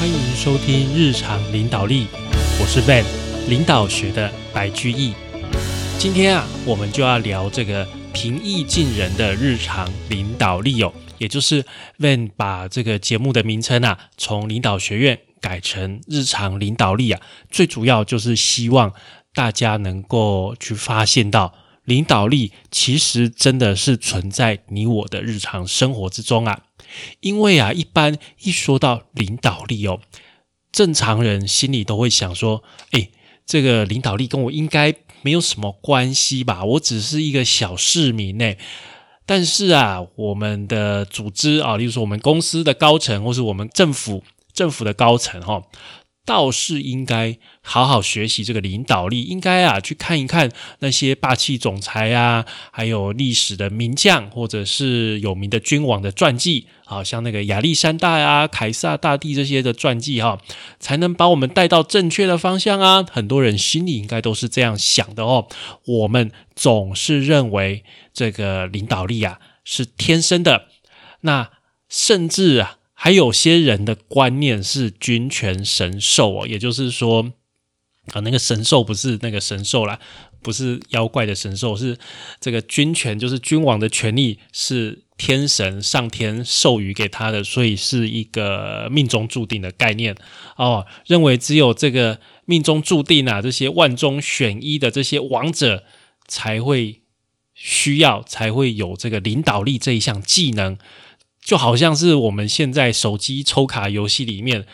欢迎收听日常领导力，我是 Van，领导学的白居易。今天啊，我们就要聊这个平易近人的日常领导力哦，也就是 Van 把这个节目的名称啊，从领导学院改成日常领导力啊，最主要就是希望大家能够去发现到。领导力其实真的是存在你我的日常生活之中啊，因为啊，一般一说到领导力哦，正常人心里都会想说，哎，这个领导力跟我应该没有什么关系吧？我只是一个小市民呢。但是啊，我们的组织啊，例如说我们公司的高层，或是我们政府政府的高层哈。倒是应该好好学习这个领导力，应该啊去看一看那些霸气总裁啊，还有历史的名将或者是有名的君王的传记，好像那个亚历山大呀、凯撒大帝这些的传记哈，才能把我们带到正确的方向啊。很多人心里应该都是这样想的哦。我们总是认为这个领导力啊是天生的，那甚至啊。还有些人的观念是君权神授哦，也就是说啊，那个神兽不是那个神兽啦，不是妖怪的神兽，是这个君权，就是君王的权力是天神上天授予给他的，所以是一个命中注定的概念哦。认为只有这个命中注定啊，这些万中选一的这些王者才会需要，才会有这个领导力这一项技能。就好像是我们现在手机抽卡游戏里面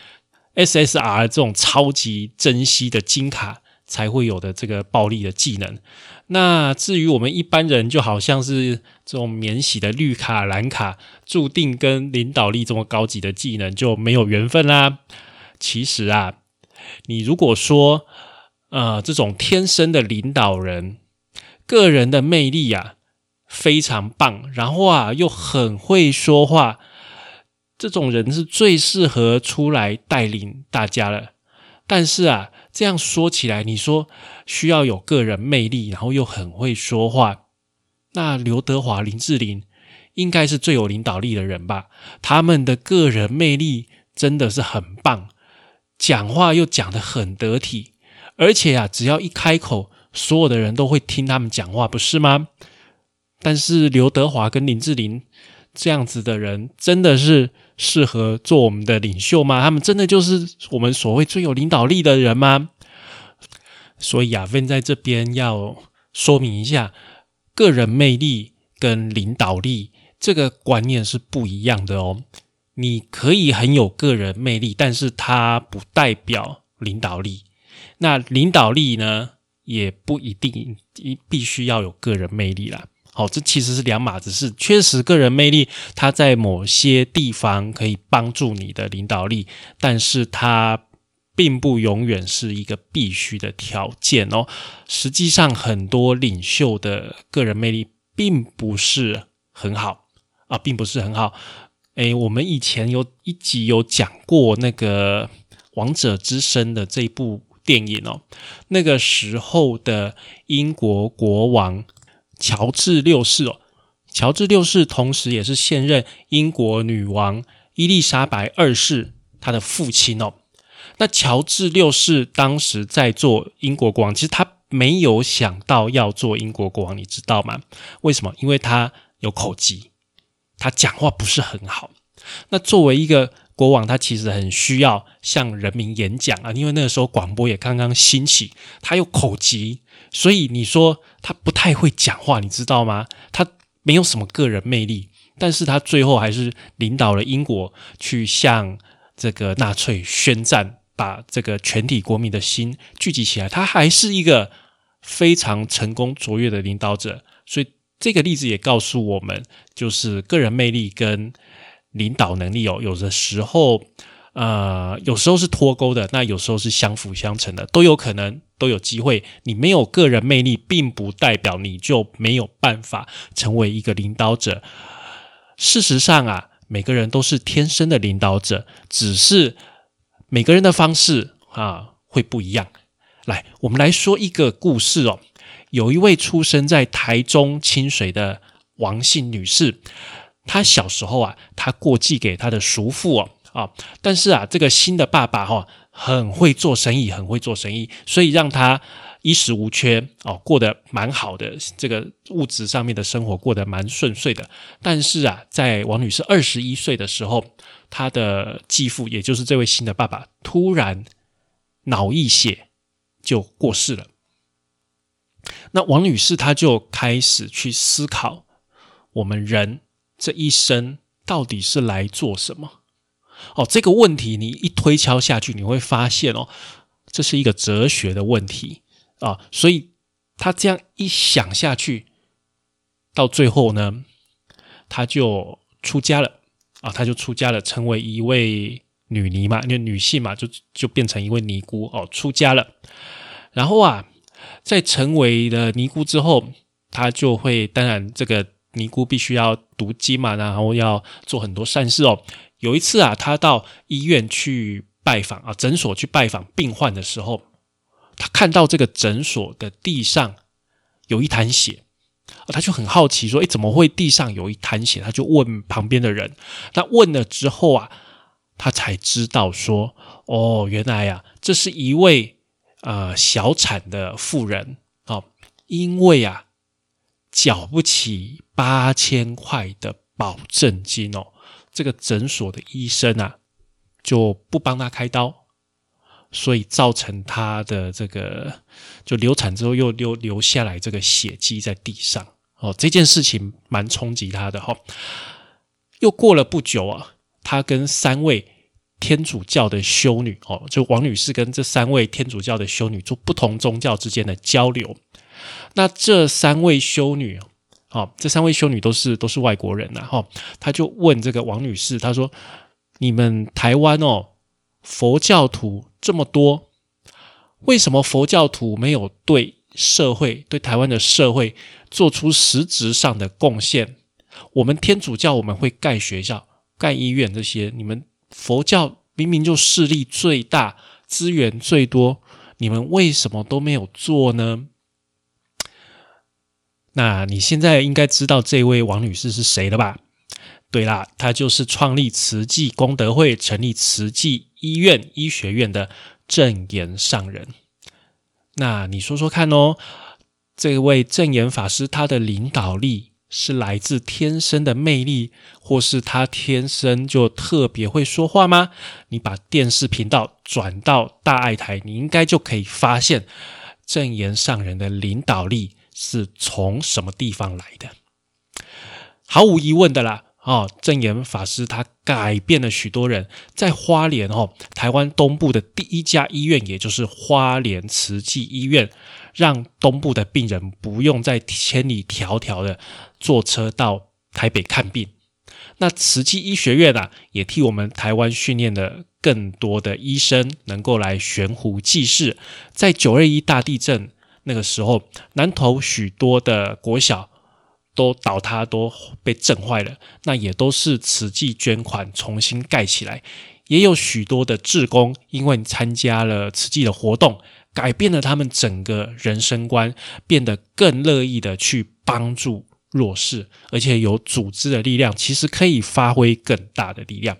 SSR 这种超级珍惜的金卡才会有的这个暴力的技能。那至于我们一般人，就好像是这种免洗的绿卡、蓝卡，注定跟领导力这么高级的技能就没有缘分啦。其实啊，你如果说呃这种天生的领导人，个人的魅力啊。非常棒，然后啊又很会说话，这种人是最适合出来带领大家了。但是啊，这样说起来，你说需要有个人魅力，然后又很会说话，那刘德华、林志玲应该是最有领导力的人吧？他们的个人魅力真的是很棒，讲话又讲得很得体，而且啊，只要一开口，所有的人都会听他们讲话，不是吗？但是刘德华跟林志玲这样子的人，真的是适合做我们的领袖吗？他们真的就是我们所谓最有领导力的人吗？所以啊芬在这边要说明一下，个人魅力跟领导力这个观念是不一样的哦。你可以很有个人魅力，但是它不代表领导力。那领导力呢，也不一定一必须要有个人魅力啦。好，这其实是两码子事。确实，个人魅力它在某些地方可以帮助你的领导力，但是它并不永远是一个必须的条件哦。实际上，很多领袖的个人魅力并不是很好啊，并不是很好。诶，我们以前有一集有讲过那个《王者之声》的这部电影哦，那个时候的英国国王。乔治六世哦，乔治六世同时也是现任英国女王伊丽莎白二世他的父亲哦。那乔治六世当时在做英国国王，其实他没有想到要做英国国王，你知道吗？为什么？因为他有口疾，他讲话不是很好。那作为一个国王，他其实很需要向人民演讲啊，因为那个时候广播也刚刚兴起，他有口疾。所以你说他不太会讲话，你知道吗？他没有什么个人魅力，但是他最后还是领导了英国去向这个纳粹宣战，把这个全体国民的心聚集起来。他还是一个非常成功卓越的领导者。所以这个例子也告诉我们，就是个人魅力跟领导能力哦，有的时候。呃，有时候是脱钩的，那有时候是相辅相成的，都有可能，都有机会。你没有个人魅力，并不代表你就没有办法成为一个领导者。事实上啊，每个人都是天生的领导者，只是每个人的方式啊会不一样。来，我们来说一个故事哦。有一位出生在台中清水的王姓女士，她小时候啊，她过继给她的叔父哦。啊。但是啊，这个新的爸爸哈很会做生意，很会做生意，所以让他衣食无缺哦，过得蛮好的，这个物质上面的生活过得蛮顺遂的。但是啊，在王女士二十一岁的时候，她的继父，也就是这位新的爸爸，突然脑溢血就过世了。那王女士她就开始去思考，我们人这一生到底是来做什么？哦，这个问题你一推敲下去，你会发现哦，这是一个哲学的问题啊。所以他这样一想下去，到最后呢，他就出家了啊，他就出家了，成为一位女尼嘛，因为女性嘛，就就变成一位尼姑哦，出家了。然后啊，在成为了尼姑之后，他就会，当然这个尼姑必须要读经嘛，然后要做很多善事哦。有一次啊，他到医院去拜访啊，诊所去拜访病患的时候，他看到这个诊所的地上有一滩血，他就很好奇说：“诶，怎么会地上有一滩血？”他就问旁边的人。那问了之后啊，他才知道说：“哦，原来呀，这是一位呃小产的妇人哦，因为啊缴不起八千块的保证金哦。”这个诊所的医生啊，就不帮他开刀，所以造成他的这个就流产之后又留留下来这个血迹在地上哦，这件事情蛮冲击他的哈。又过了不久啊，他跟三位天主教的修女哦，就王女士跟这三位天主教的修女做不同宗教之间的交流。那这三位修女。好，这三位修女都是都是外国人呐，哈，他就问这个王女士，他说：“你们台湾哦，佛教徒这么多，为什么佛教徒没有对社会、对台湾的社会做出实质上的贡献？我们天主教我们会盖学校、盖医院这些，你们佛教明明就势力最大、资源最多，你们为什么都没有做呢？”那你现在应该知道这位王女士是谁了吧？对啦，她就是创立慈济功德会、成立慈济医院医学院的正言上人。那你说说看哦，这位正言法师他的领导力是来自天生的魅力，或是他天生就特别会说话吗？你把电视频道转到大爱台，你应该就可以发现正言上人的领导力。是从什么地方来的？毫无疑问的啦，哦，正言法师他改变了许多人，在花莲哦，台湾东部的第一家医院，也就是花莲慈济医院，让东部的病人不用再千里迢迢的坐车到台北看病。那慈济医学院啊，也替我们台湾训练了更多的医生，能够来悬壶济世。在九二一大地震。那个时候，南投许多的国小都倒塌，都被震坏了。那也都是慈济捐款重新盖起来。也有许多的志工，因为参加了慈济的活动，改变了他们整个人生观，变得更乐意的去帮助弱势，而且有组织的力量，其实可以发挥更大的力量。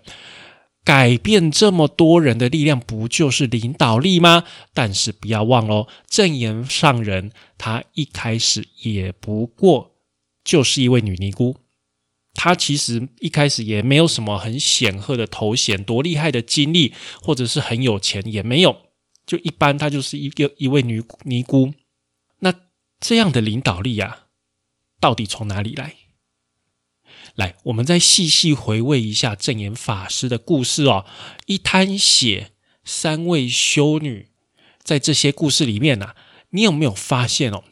改变这么多人的力量，不就是领导力吗？但是不要忘喽，正言上人他一开始也不过就是一位女尼姑，她其实一开始也没有什么很显赫的头衔，多厉害的经历，或者是很有钱也没有，就一般，她就是一个一位女尼姑。那这样的领导力啊，到底从哪里来？来，我们再细细回味一下正言法师的故事哦。一滩血，三位修女，在这些故事里面呢，你有没有发现哦？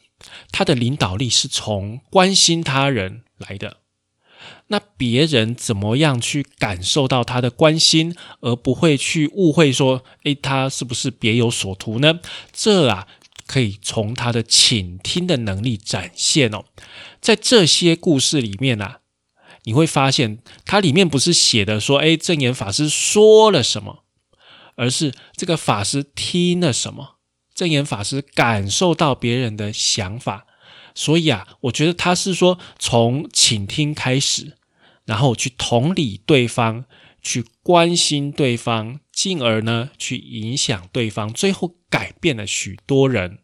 他的领导力是从关心他人来的。那别人怎么样去感受到他的关心，而不会去误会说，诶，他是不是别有所图呢？这啊，可以从他的倾听的能力展现哦。在这些故事里面啊。你会发现，它里面不是写的说，哎，正言法师说了什么，而是这个法师听了什么，正言法师感受到别人的想法。所以啊，我觉得他是说从倾听开始，然后去同理对方，去关心对方，进而呢去影响对方，最后改变了许多人。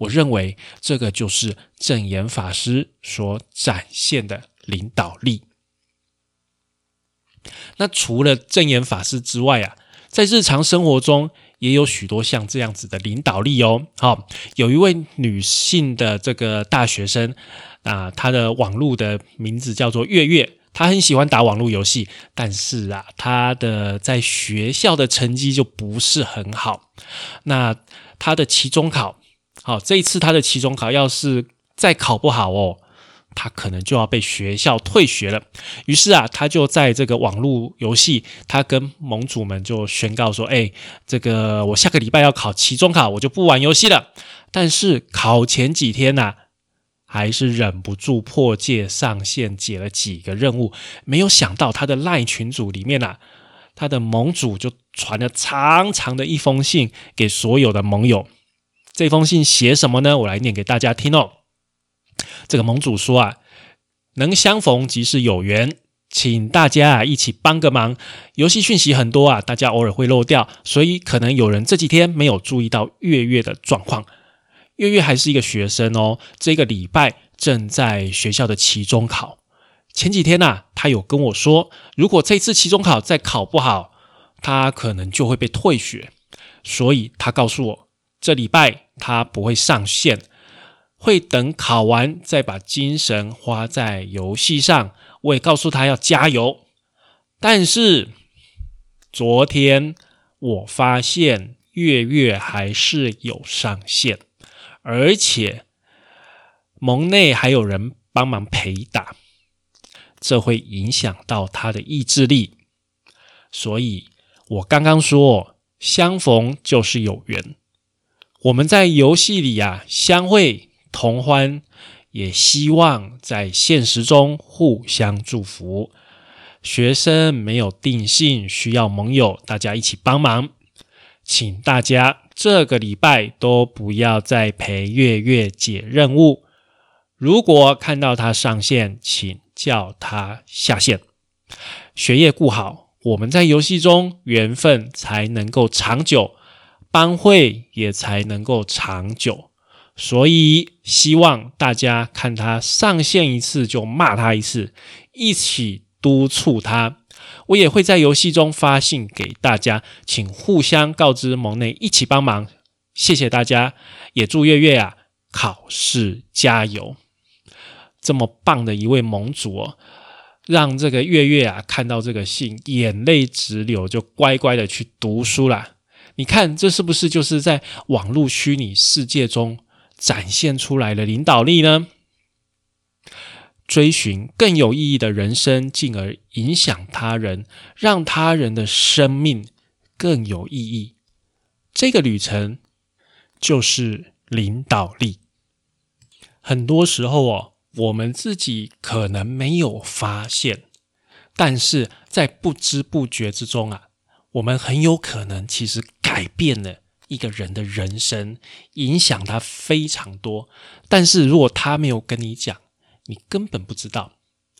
我认为这个就是正言法师所展现的领导力。那除了正言法师之外啊，在日常生活中也有许多像这样子的领导力哦。好，有一位女性的这个大学生啊，她的网络的名字叫做月月。她很喜欢打网络游戏，但是啊，她的在学校的成绩就不是很好。那她的期中考，好，这一次她的期中考要是再考不好哦。他可能就要被学校退学了，于是啊，他就在这个网络游戏，他跟盟主们就宣告说：“哎，这个我下个礼拜要考期中考，我就不玩游戏了。”但是考前几天呢，还是忍不住破戒上线解了几个任务。没有想到他的赖群组里面啊，他的盟主就传了长长的一封信给所有的盟友。这封信写什么呢？我来念给大家听哦。这个盟主说啊，能相逢即是有缘，请大家啊一起帮个忙。游戏讯息很多啊，大家偶尔会漏掉，所以可能有人这几天没有注意到月月的状况。月月还是一个学生哦，这个礼拜正在学校的期中考。前几天呐，他有跟我说，如果这次期中考再考不好，他可能就会被退学。所以他告诉我，这礼拜他不会上线。会等考完再把精神花在游戏上。我也告诉他要加油。但是昨天我发现月月还是有上线，而且盟内还有人帮忙陪打，这会影响到他的意志力。所以我刚刚说，相逢就是有缘。我们在游戏里啊相会。同欢，也希望在现实中互相祝福。学生没有定性，需要盟友，大家一起帮忙。请大家这个礼拜都不要再陪月月解任务。如果看到他上线，请叫他下线。学业顾好，我们在游戏中缘分才能够长久，班会也才能够长久。所以希望大家看他上线一次就骂他一次，一起督促他。我也会在游戏中发信给大家，请互相告知盟内一起帮忙。谢谢大家，也祝月月啊考试加油。这么棒的一位盟主哦，让这个月月啊看到这个信，眼泪直流，就乖乖的去读书啦。你看这是不是就是在网络虚拟世界中？展现出来的领导力呢？追寻更有意义的人生，进而影响他人，让他人的生命更有意义。这个旅程就是领导力。很多时候哦，我们自己可能没有发现，但是在不知不觉之中啊，我们很有可能其实改变了。一个人的人生影响他非常多，但是如果他没有跟你讲，你根本不知道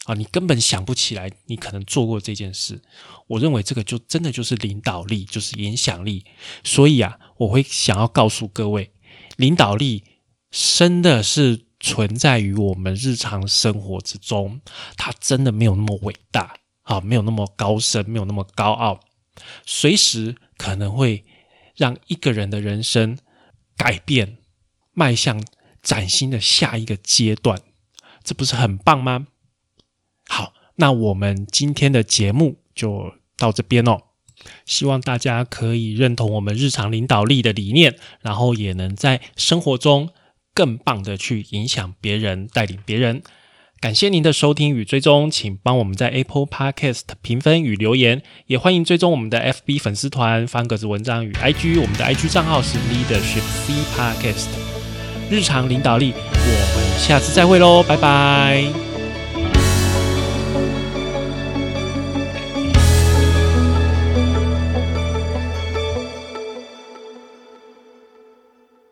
啊，你根本想不起来你可能做过这件事。我认为这个就真的就是领导力，就是影响力。所以啊，我会想要告诉各位，领导力真的是存在于我们日常生活之中，它真的没有那么伟大啊，没有那么高深，没有那么高傲，随时可能会。让一个人的人生改变，迈向崭新的下一个阶段，这不是很棒吗？好，那我们今天的节目就到这边哦。希望大家可以认同我们日常领导力的理念，然后也能在生活中更棒的去影响别人，带领别人。感谢您的收听与追踪，请帮我们在 Apple Podcast 评分与留言，也欢迎追踪我们的 FB 粉丝团方格子文章与 IG，我们的 IG 账号是 Leadership C Podcast，日常领导力，我们下次再会喽，拜拜。